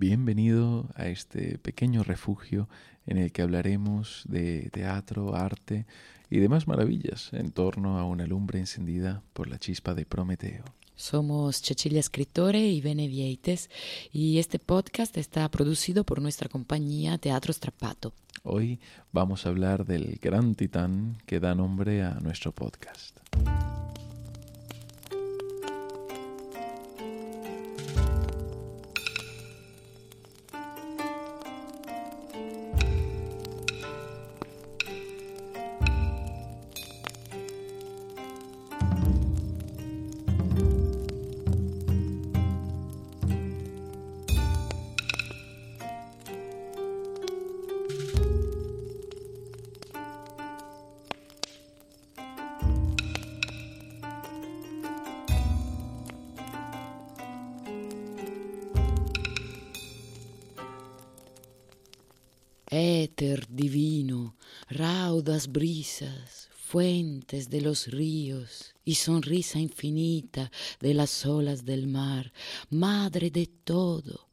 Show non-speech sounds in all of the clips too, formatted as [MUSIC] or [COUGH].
Bienvenido a este pequeño refugio en el que hablaremos de teatro, arte y demás maravillas en torno a una lumbre encendida por la chispa de Prometeo. Somos Cecilia Escritore y Bene Vieites y este podcast está producido por nuestra compañía Teatro Strappato. Hoy vamos a hablar del gran titán que da nombre a nuestro podcast. Brisas, fuentes de los ríos y sonrisa infinita de las olas del mar, madre de todo.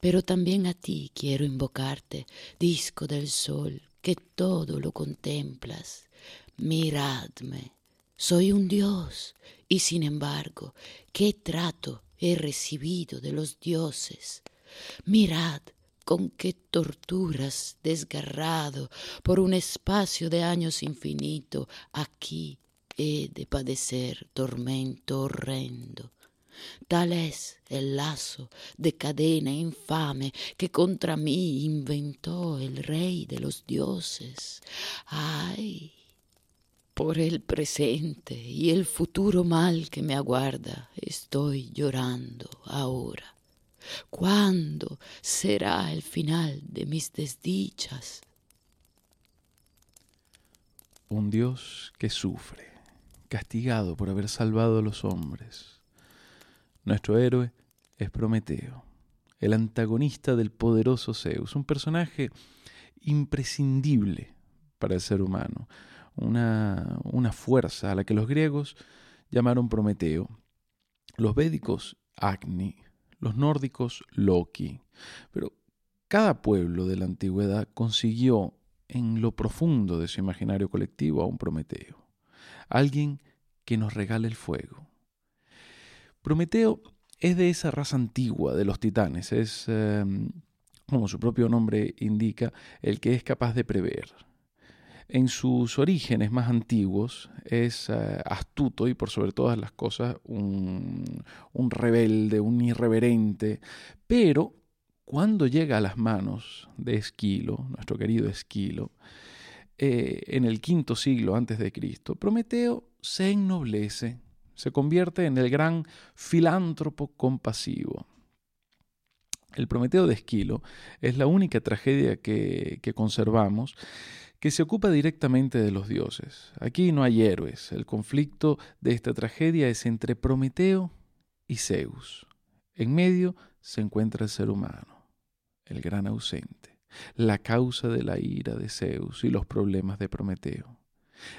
Pero también a ti quiero invocarte, disco del sol, que todo lo contemplas. Miradme, soy un dios, y sin embargo, ¿qué trato he recibido de los dioses? Mirad, con qué torturas desgarrado por un espacio de años infinito aquí he de padecer tormento horrendo. Tal es el lazo de cadena infame que contra mí inventó el rey de los dioses. Ay, por el presente y el futuro mal que me aguarda, estoy llorando ahora. ¿Cuándo será el final de mis desdichas? Un Dios que sufre, castigado por haber salvado a los hombres. Nuestro héroe es Prometeo, el antagonista del poderoso Zeus, un personaje imprescindible para el ser humano, una, una fuerza a la que los griegos llamaron Prometeo, los védicos Agni, los nórdicos Loki. Pero cada pueblo de la antigüedad consiguió en lo profundo de su imaginario colectivo a un Prometeo, alguien que nos regale el fuego. Prometeo es de esa raza antigua de los titanes, es, em, como su propio nombre indica, el que es capaz de prever, en sus orígenes más antiguos es eh, astuto y por sobre todas las cosas un, rebelde, un irreverente, pero cuando llega a las manos de Esquilo, nuestro querido Esquilo, eh, en el quinto siglo antes de Cristo, Prometeo se ennoblece, se convierte en el gran filántropo compasivo. El Prometeo de Esquilo es la única tragedia que, que conservamos que se ocupa directamente de los dioses. Aquí no hay héroes. El conflicto de esta tragedia es entre Prometeo y Zeus. En medio se encuentra el ser humano, el gran ausente, la causa de la ira de Zeus y los problemas de Prometeo.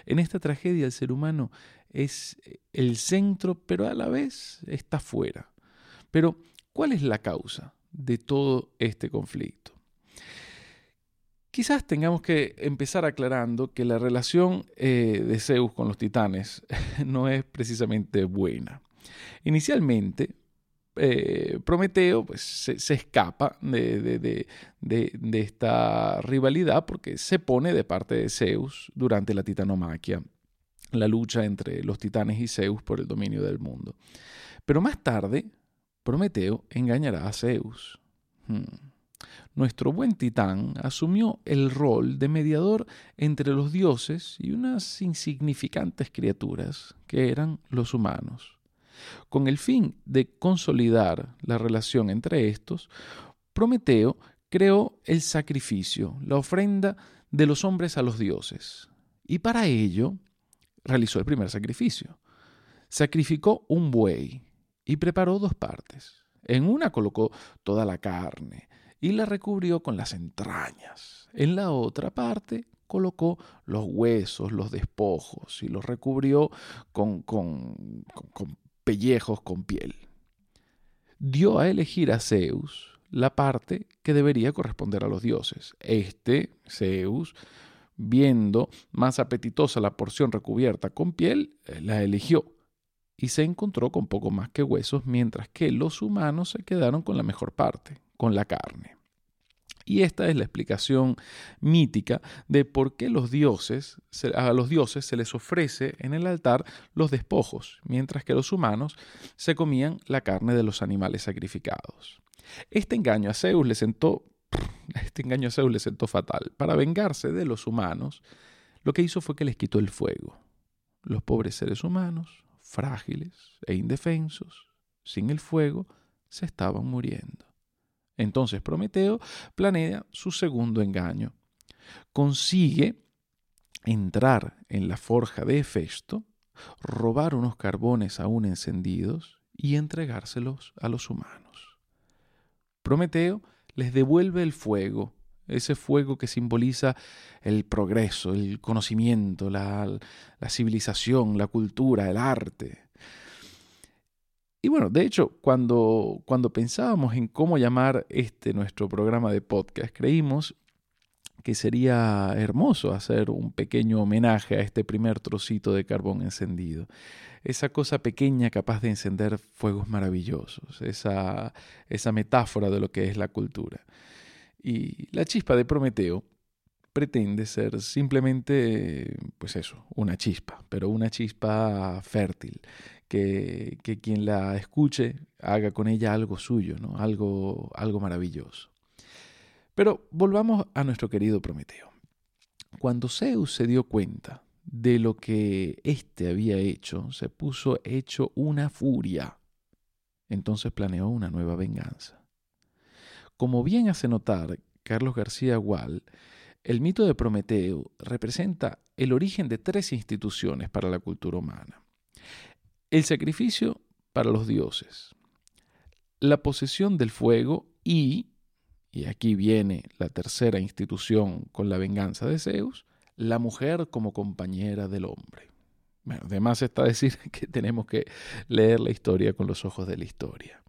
En esta tragedia el ser humano es el centro, pero a la vez está fuera. Pero, ¿cuál es la causa de todo este conflicto? Quizás tengamos que empezar aclarando que la relación eh, de Zeus con los titanes [LAUGHS] no es precisamente buena. Inicialmente, eh, Prometeo pues, se, escapa de, esta rivalidad porque se pone de parte de Zeus durante la titanomaquia, la lucha entre los titanes y Zeus por el dominio del mundo. Pero más tarde, Prometeo engañará a Zeus. Hmm nuestro buen titán asumió el rol de mediador entre los dioses y unas insignificantes criaturas que eran los humanos. Con el fin de consolidar la relación entre estos, Prometeo creó el sacrificio, la ofrenda de los hombres a los dioses. Y para ello realizó el primer sacrificio. Sacrificó un buey y preparó dos partes. En una colocó toda la carne, y la recubrió con las entrañas. En la otra parte colocó los huesos, los despojos y los recubrió con, con, con, pellejos con piel. Dio a elegir a Zeus la parte que debería corresponder a los dioses. Este, Zeus, viendo más apetitosa la porción recubierta con piel, la eligió y se encontró con poco más que huesos, mientras que los humanos se quedaron con la mejor parte, con la carne. Y esta es la explicación mítica de por qué los dioses, a los dioses se les ofrece en el altar los despojos, mientras que los humanos se comían la carne de los animales sacrificados. Este engaño a Zeus le sentó, [LAUGHS] este engaño a Zeus le sentó fatal. Para vengarse de los humanos, lo que hizo fue que les quitó el fuego. Los pobres seres humanos, frágiles e indefensos, sin el fuego, se estaban muriendo. Entonces Prometeo planea su segundo engaño. Consigue entrar en la forja de Hefesto, robar unos carbones aún encendidos y entregárselos a los humanos. Prometeo les devuelve el fuego, ese fuego que simboliza el progreso, el conocimiento, la, la civilización, la cultura, el arte. Y bueno, de hecho, cuando, cuando pensábamos en cómo llamar este nuestro programa de podcast, creímos que sería hermoso hacer un pequeño homenaje a este primer trocito de carbón encendido. Esa cosa pequeña capaz de encender fuegos maravillosos, esa, esa metáfora de lo que es la cultura. Y la chispa de Prometeo pretende ser simplemente, pues eso, una chispa, pero una chispa fértil, que, quien la escuche haga con ella algo suyo, ¿no? algo, algo maravilloso. Pero volvamos a nuestro querido Prometeo. Cuando Zeus se dio cuenta de lo que éste había hecho, se puso hecho una furia. Entonces planeó una nueva venganza. Como bien hace notar Carlos García Gual, el mito de Prometeo representa el origen de tres instituciones para la cultura humana. El sacrificio para los dioses, la posesión del fuego y, y aquí viene la tercera institución con la venganza de Zeus, la mujer como compañera del hombre. Bueno, además está decir [LAUGHS] que tenemos que leer la historia con los ojos de la historia.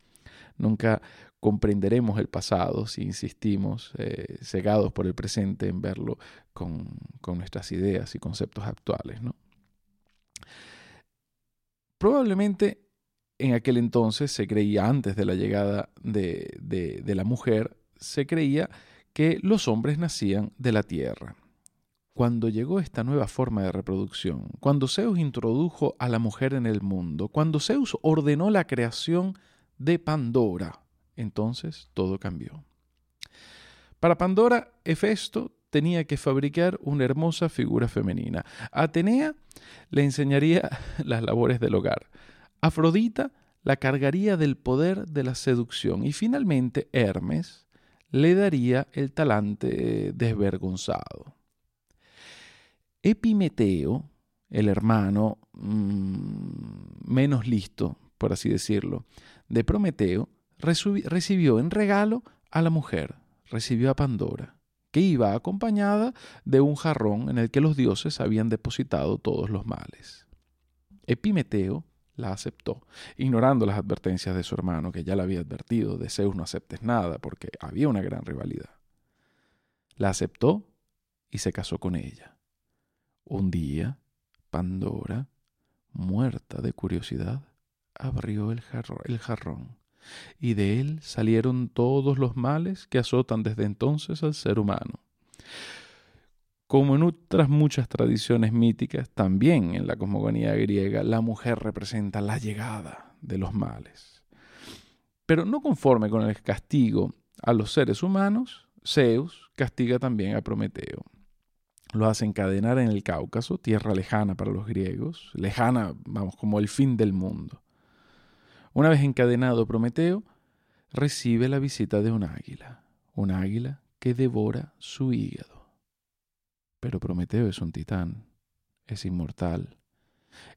Nunca comprenderemos el pasado si insistimos, eh, cegados por el presente, en verlo con, con nuestras ideas y conceptos actuales. ¿no? Probablemente en aquel entonces se creía, antes de la llegada de, la mujer, se creía que los hombres nacían de la tierra. Cuando llegó esta nueva forma de reproducción, cuando Zeus introdujo a la mujer en el mundo, cuando Zeus ordenó la creación de Pandora, entonces todo cambió. Para Pandora, Hefesto tenía que fabricar una hermosa figura femenina. Atenea le enseñaría [LAUGHS] las labores del hogar. Afrodita la cargaría del poder de la seducción. Y finalmente Hermes le daría el talante desvergonzado. Epimeteo, el hermano mm, menos listo, por así decirlo, de Prometeo, recibió en regalo a la mujer, recibió a Pandora que iba acompañada de un jarrón en el que los dioses habían depositado todos los males. Epimeteo la aceptó, ignorando las advertencias de su hermano, que ya le había advertido, de Zeus no aceptes nada, porque había una gran rivalidad. La aceptó y se casó con ella. Un día, Pandora, muerta de curiosidad, abrió el, el jarrón y de él salieron todos los males que azotan desde entonces al ser humano. Como en otras muchas tradiciones míticas, también en la cosmogonía griega la mujer representa la llegada de los males. Pero no conforme con el castigo a los seres humanos, Zeus castiga también a Prometeo. Lo hace encadenar en el Cáucaso, tierra lejana para los griegos, lejana, vamos, como el fin del mundo. Una vez encadenado Prometeo, recibe la visita de un águila, un águila que devora su hígado. Pero Prometeo es un titán, es inmortal.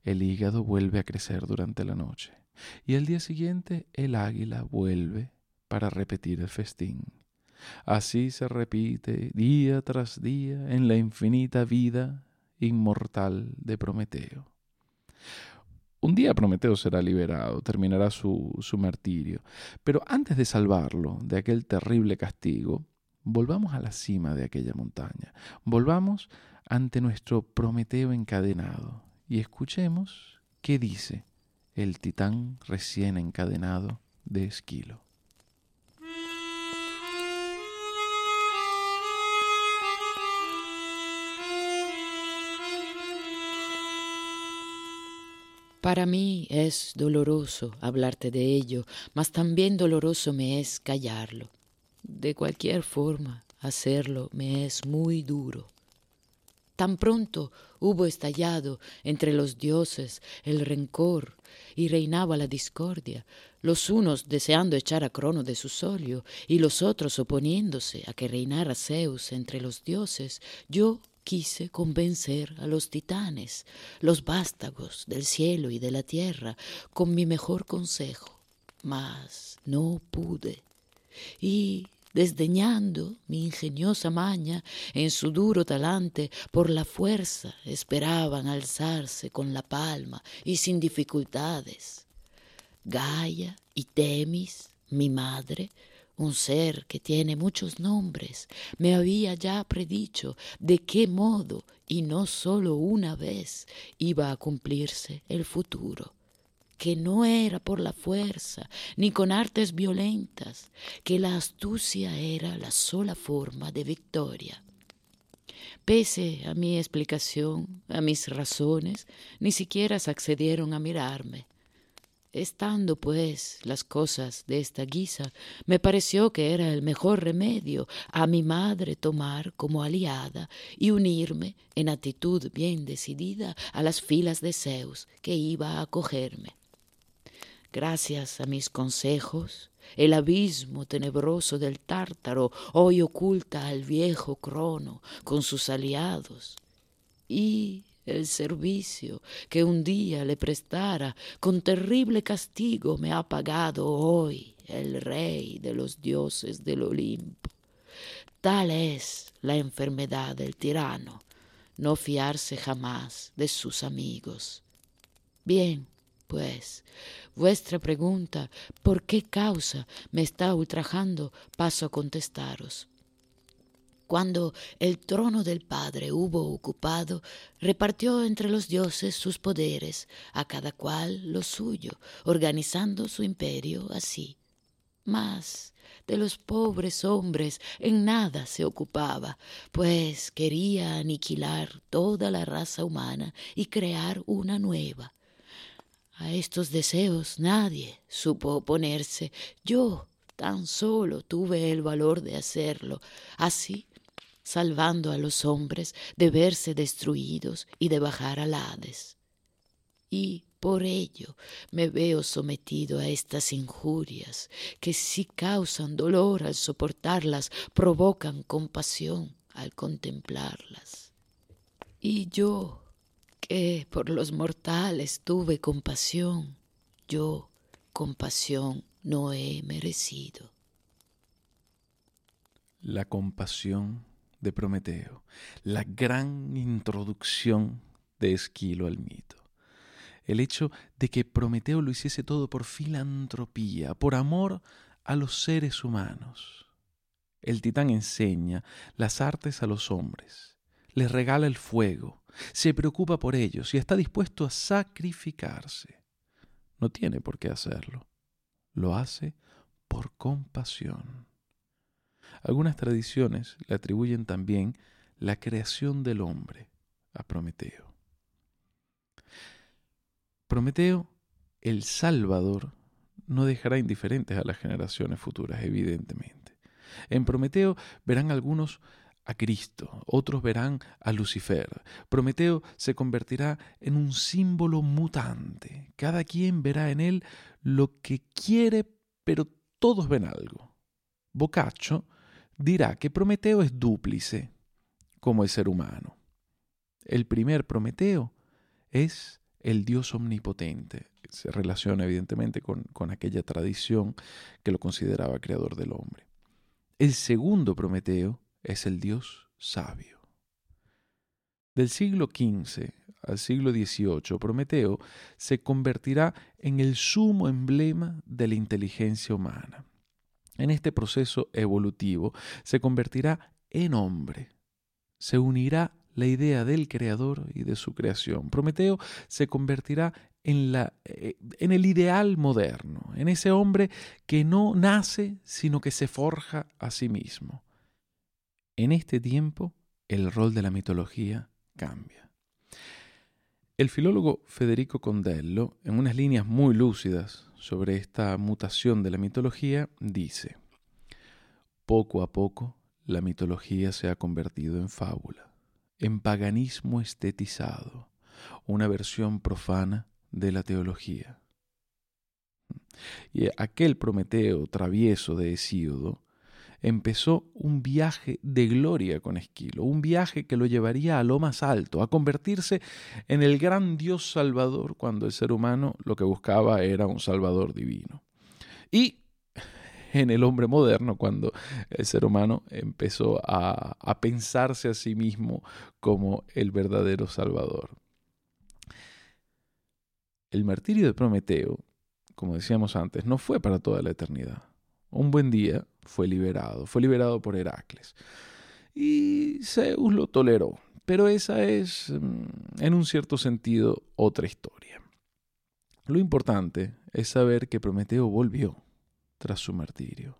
El hígado vuelve a crecer durante la noche y al día siguiente el águila vuelve para repetir el festín. Así se repite día tras día en la infinita vida inmortal de Prometeo. Un día Prometeo será liberado, terminará su, su martirio. Pero antes de salvarlo de aquel terrible castigo, volvamos a la cima de aquella montaña. Volvamos ante nuestro Prometeo encadenado y escuchemos qué dice el titán recién encadenado de Esquilo. Para mí es doloroso hablarte de ello, mas también doloroso me es callarlo. De cualquier forma, hacerlo me es muy duro. Tan pronto hubo estallado entre los dioses el rencor y reinaba la discordia, los unos deseando echar a Crono de su solio y los otros oponiéndose a que reinara Zeus entre los dioses, yo quise convencer a los titanes, los vástagos del cielo y de la tierra, con mi mejor consejo, mas no pude. Y desdeñando mi ingeniosa maña, en su duro talante, por la fuerza esperaban alzarse con la palma y sin dificultades. Gaia y Temis, mi madre, un ser que tiene muchos nombres, me había ya predicho de qué modo, y no sólo una vez, iba a cumplirse el futuro que no era por la fuerza ni con artes violentas, que la astucia era la sola forma de victoria. Pese a mi explicación, a mis razones, ni siquiera se accedieron a mirarme. Estando, pues, las cosas de esta guisa, me pareció que era el mejor remedio a mi madre tomar como aliada y unirme en actitud bien decidida a las filas de Zeus que iba a acogerme. Gracias a mis consejos, el abismo tenebroso del tártaro hoy oculta al viejo Crono con sus aliados. Y el servicio que un día le prestara con terrible castigo me ha pagado hoy el rey de los dioses del Olimpo. Tal es la enfermedad del tirano, no fiarse jamás de sus amigos. Bien, pues, vuestra pregunta, ¿por qué causa me está ultrajando? Paso a contestaros. Cuando el trono del Padre hubo ocupado, repartió entre los dioses sus poderes, a cada cual lo suyo, organizando su imperio así. Mas de los pobres hombres en nada se ocupaba, pues quería aniquilar toda la raza humana y crear una nueva. A estos deseos nadie supo oponerse. Yo tan solo tuve el valor de hacerlo. Así salvando a los hombres de verse destruidos y de bajar al Hades. Y por ello me veo sometido a estas injurias, que si causan dolor al soportarlas, provocan compasión al contemplarlas. Y yo, que por los mortales tuve compasión, yo compasión no he merecido. La compasión de Prometeo, la gran introducción de Esquilo al mito. El hecho de que Prometeo lo hiciese todo por filantropía, por amor a los seres humanos. El titán enseña las artes a los hombres, les regala el fuego, se preocupa por ellos y está dispuesto a sacrificarse. No tiene por qué hacerlo. Lo hace por compasión. Algunas tradiciones le atribuyen también la creación del hombre a Prometeo. Prometeo, el Salvador, no dejará indiferentes a las generaciones futuras, evidentemente. En Prometeo verán algunos a Cristo, otros verán a Lucifer. Prometeo se convertirá en un símbolo mutante. Cada quien verá en él lo que quiere, pero todos ven algo. Boccaccio dirá que Prometeo es dúplice, como el ser humano. El primer Prometeo es el Dios omnipotente. Se relaciona evidentemente con, con aquella tradición que lo consideraba creador del hombre. El segundo Prometeo es el Dios sabio. Del siglo XV al siglo XVIII, Prometeo se convertirá en el sumo emblema de la inteligencia humana. En este proceso evolutivo se convertirá en hombre, se unirá la idea del creador y de su creación. Prometeo se convertirá en, eh, en el ideal moderno, en ese hombre que no nace, sino que se forja a sí mismo. En este tiempo, el rol de la mitología cambia. El filólogo Federico Condello, en unas líneas muy lúcidas sobre esta mutación de la mitología, dice, poco a poco la mitología se ha convertido en fábula, en paganismo estetizado, una versión profana de la teología. Y aquel Prometeo travieso de Hesíodo empezó un viaje de gloria con Esquilo, un viaje que lo llevaría a lo más alto, a convertirse en el gran Dios salvador cuando el ser humano lo que buscaba era un salvador divino. Y en el hombre moderno, cuando el ser humano empezó a, a pensarse a sí mismo como el verdadero salvador. El martirio de Prometeo, como decíamos antes, no fue para toda la eternidad un buen día fue liberado, fue liberado por Heracles. Y Zeus lo toleró, pero esa es, mm, en un cierto sentido, otra historia. Lo importante es saber que Prometeo volvió tras su martirio.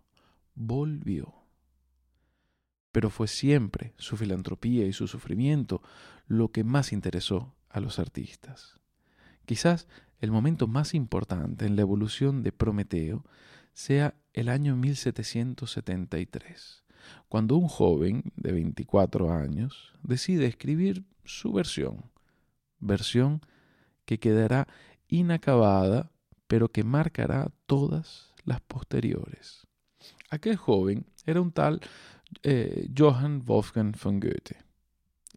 Volvió. Pero fue siempre su filantropía y su sufrimiento lo que más interesó a los artistas. Quizás el momento más importante en la evolución de Prometeo sea el año 1773, cuando un joven de 24 años decide escribir su versión, versión que quedará inacabada, pero que marcará todas las posteriores. Aquel joven era un tal eh, Johann Wolfgang von Goethe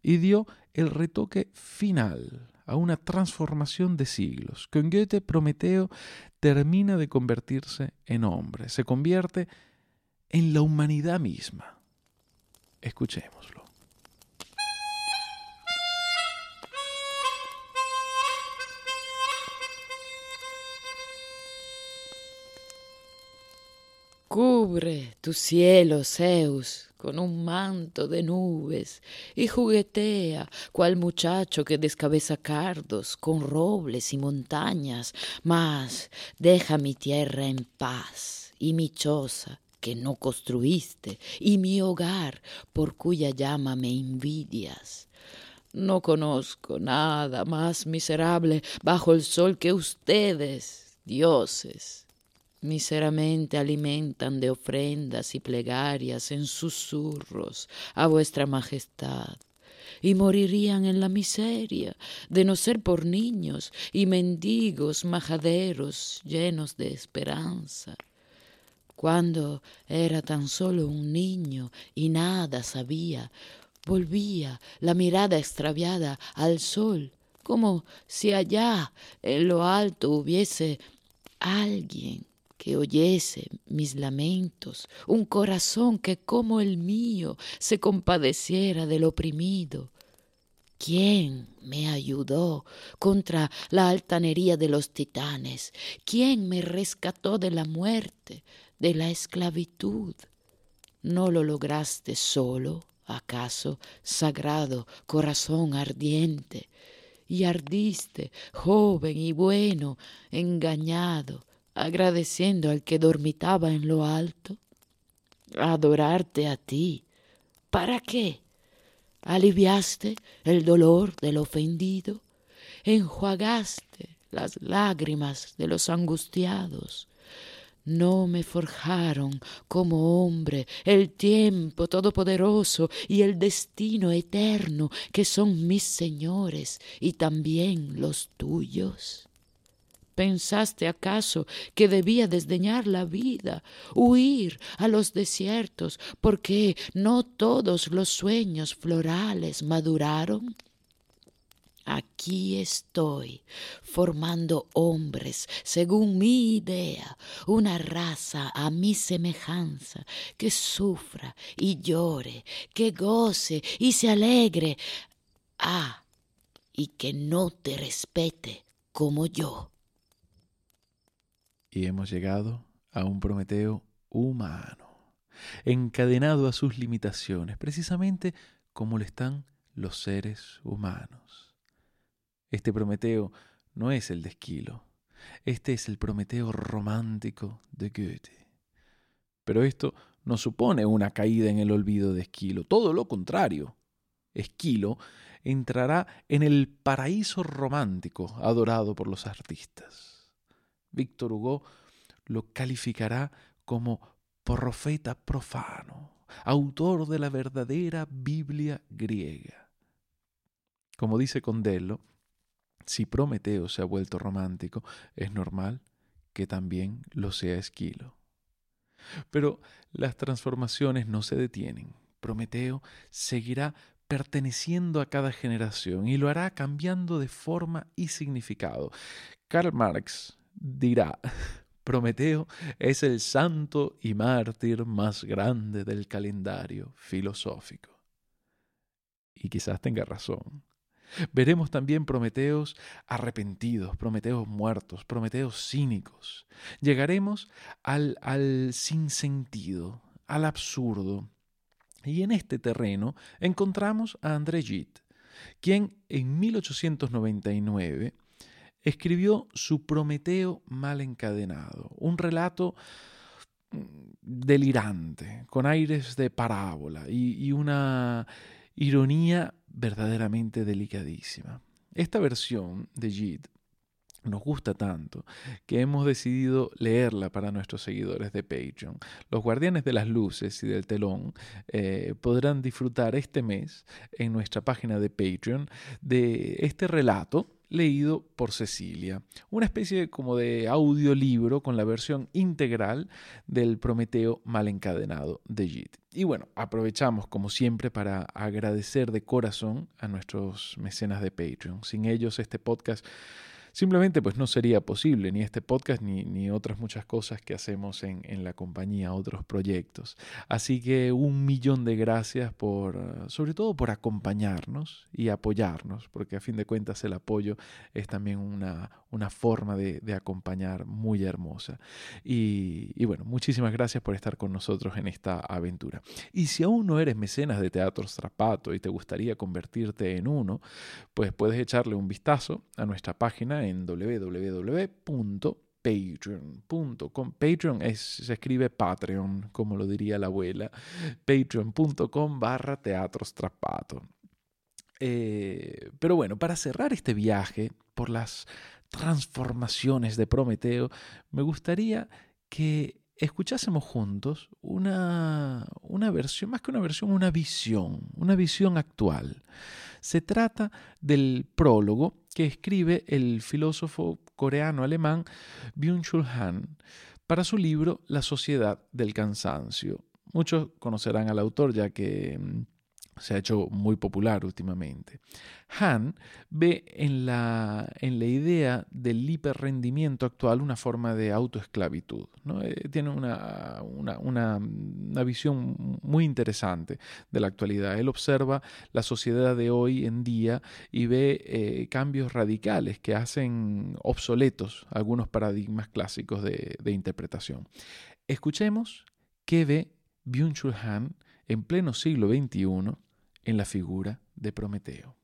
y dio el retoque final a una transformación de siglos. Con Goethe, Prometeo termina de convertirse en hombre, se convierte en la humanidad misma. Escuchémoslo. Cubre tu cielo, Zeus, con un manto de nubes y juguetea cual muchacho que descabeza cardos con robles y montañas, mas deja mi tierra en paz y mi choza que no construiste y mi hogar por cuya llama me envidias. No conozco nada más miserable bajo el sol que ustedes, dioses Miseramente alimentan de ofrendas y plegarias en susurros a vuestra majestad, y morirían en la miseria de no ser por niños y mendigos majaderos llenos de esperanza. Cuando era tan solo un niño y nada sabía, volvía la mirada extraviada al sol, como si allá en lo alto hubiese alguien que oyese mis lamentos, un corazón que como el mío se compadeciera del oprimido. ¿Quién me ayudó contra la altanería de los titanes? ¿Quién me rescató de la muerte, de la esclavitud? ¿No lo lograste solo, acaso, sagrado corazón ardiente? Y ardiste, joven y bueno, engañado, agradeciendo al que dormitaba en lo alto? Adorarte a ti. ¿Para qué? ¿Aliviaste el dolor del ofendido? ¿Enjuagaste las lágrimas de los angustiados? No me forjaron como hombre el tiempo todopoderoso y el destino eterno que son mis señores y también los tuyos. ¿Pensaste acaso que debía desdeñar la vida, huir a los desiertos, porque no todos los sueños florales maduraron? Aquí estoy, formando hombres según mi idea, una raza a mi semejanza, que sufra y llore, que goce y se alegre. Ah, y que no te respete como yo. Y hemos llegado a un Prometeo humano, encadenado a sus limitaciones, precisamente como lo están los seres humanos. Este Prometeo no es el de Esquilo, este es el Prometeo romántico de Goethe. Pero esto no supone una caída en el olvido de Esquilo, todo lo contrario. Esquilo entrará en el paraíso romántico adorado por los artistas. Víctor Hugo lo calificará como profeta profano, autor de la verdadera Biblia griega. Como dice Condello, si Prometeo se ha vuelto romántico, es normal que también lo sea Esquilo. Pero las transformaciones no se detienen. Prometeo seguirá perteneciendo a cada generación y lo hará cambiando de forma y significado. Karl Marx dirá, [LAUGHS] Prometeo es el santo y mártir más grande del calendario filosófico. Y quizás tenga razón. Veremos también Prometeos arrepentidos, Prometeos muertos, Prometeos cínicos. Llegaremos al, al sinsentido, al absurdo. Y en este terreno encontramos a André Gide, quien en 1899 escribió su Prometeo mal encadenado, un relato mm, delirante, con aires de parábola y, una ironía verdaderamente delicadísima. Esta versión de Gide nos gusta tanto que hemos decidido leerla para nuestros seguidores de Patreon. Los guardianes de las luces y del telón eh, podrán disfrutar este mes en nuestra página de Patreon de este relato leído por Cecilia, una especie como de audiolibro con la versión integral del Prometeo mal encadenado de Jit. Y bueno, aprovechamos como siempre para agradecer de corazón a nuestros mecenas de Patreon. Sin ellos este podcast Simplemente pues no sería posible ni este podcast ni, ni otras muchas cosas que hacemos en, en, la compañía, otros proyectos. Así que un millón de gracias por, sobre todo por acompañarnos y apoyarnos, porque a fin de cuentas el apoyo es también una, una forma de, acompañar muy hermosa. Y, bueno, muchísimas gracias por estar con nosotros en esta aventura. Y si aún no eres mecenas de Teatro Strapato y te gustaría convertirte en uno, pues puedes echarle un vistazo a nuestra página en www.patreon.com. Patreon es, se escribe Patreon, como lo diría la abuela. Patreon.com barra Teatro Strapato. Eh, pero bueno, para cerrar este viaje por las transformaciones de Prometeo, me gustaría que escuchásemos juntos una, una versión, más que una versión, una visión, una visión actual. Se trata del prólogo que escribe el filósofo coreano-alemán Byung-Chul Han para su libro La sociedad del cansancio. Muchos conocerán al autor ya que mm, se ha hecho muy popular últimamente. Han ve en la, en la idea del hiperrendimiento actual una forma de autoesclavitud. Eh, tiene una, una, una, visión muy interesante de la actualidad. Él observa la sociedad de hoy en día y ve eh, cambios radicales que hacen obsoletos algunos paradigmas clásicos de, de interpretación. Escuchemos qué ve Byung-Chul Han en pleno siglo XXI en la figura de Prometeo.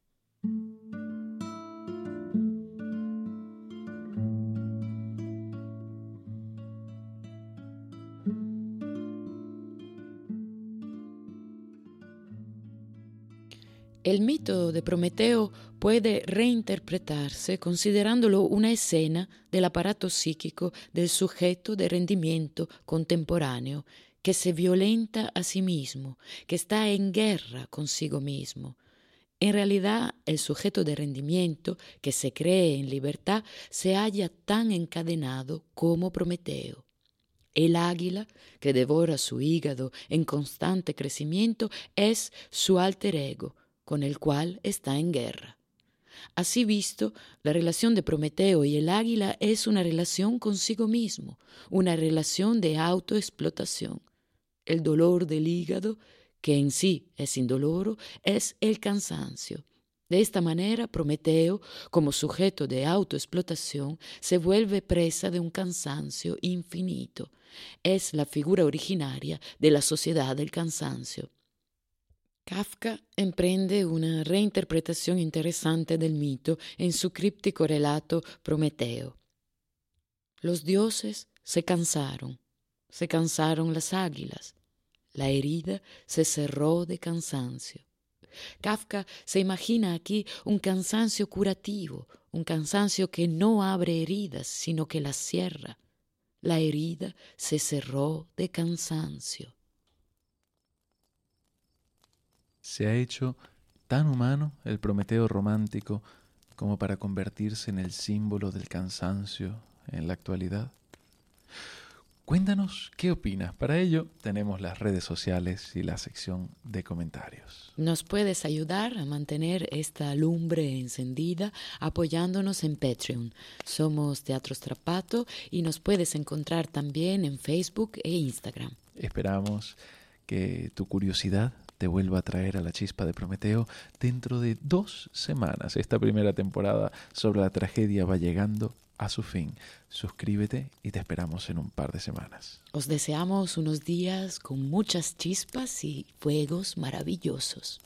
El mito de Prometeo puede reinterpretarse considerándolo una escena del aparato psíquico del sujeto de rendimiento contemporáneo que se violenta a sí mismo, que está en guerra consigo mismo. En realidad, el sujeto de rendimiento que se cree en libertad se halla tan encadenado como Prometeo. El águila, que devora su hígado en constante crecimiento, es su alter ego, con el cual está en guerra. Así visto, la relación de Prometeo y el águila es una relación consigo mismo, una relación de autoexplotación. El dolor del hígado, que en sí es indoloro, es el cansancio. De esta manera, Prometeo, como sujeto de autoexplotación, se vuelve presa de un cansancio infinito. Es la figura originaria de la sociedad del cansancio. Kafka emprende una reinterpretación interesante del mito en su críptico relato Prometeo. Los dioses se cansaron, se cansaron las águilas, la herida se cerró de cansancio. Kafka se imagina aquí un cansancio curativo, un cansancio que no abre heridas, sino que las cierra. La herida se cerró de cansancio. Se ha hecho tan humano el Prometeo romántico como para convertirse en el símbolo del cansancio en la actualidad. Cuéntanos qué opinas. Para ello tenemos las redes sociales y la sección de comentarios. Nos puedes ayudar a mantener esta lumbre encendida apoyándonos en Patreon. Somos Teatro Strapato y nos puedes encontrar también en Facebook e Instagram. Esperamos que tu curiosidad te vuelva a traer a la chispa de Prometeo dentro de dos semanas. Esta primera temporada sobre la tragedia va llegando a su fin. Suscríbete y te esperamos en un par de semanas. Os deseamos unos días con muchas chispas y fuegos maravillosos.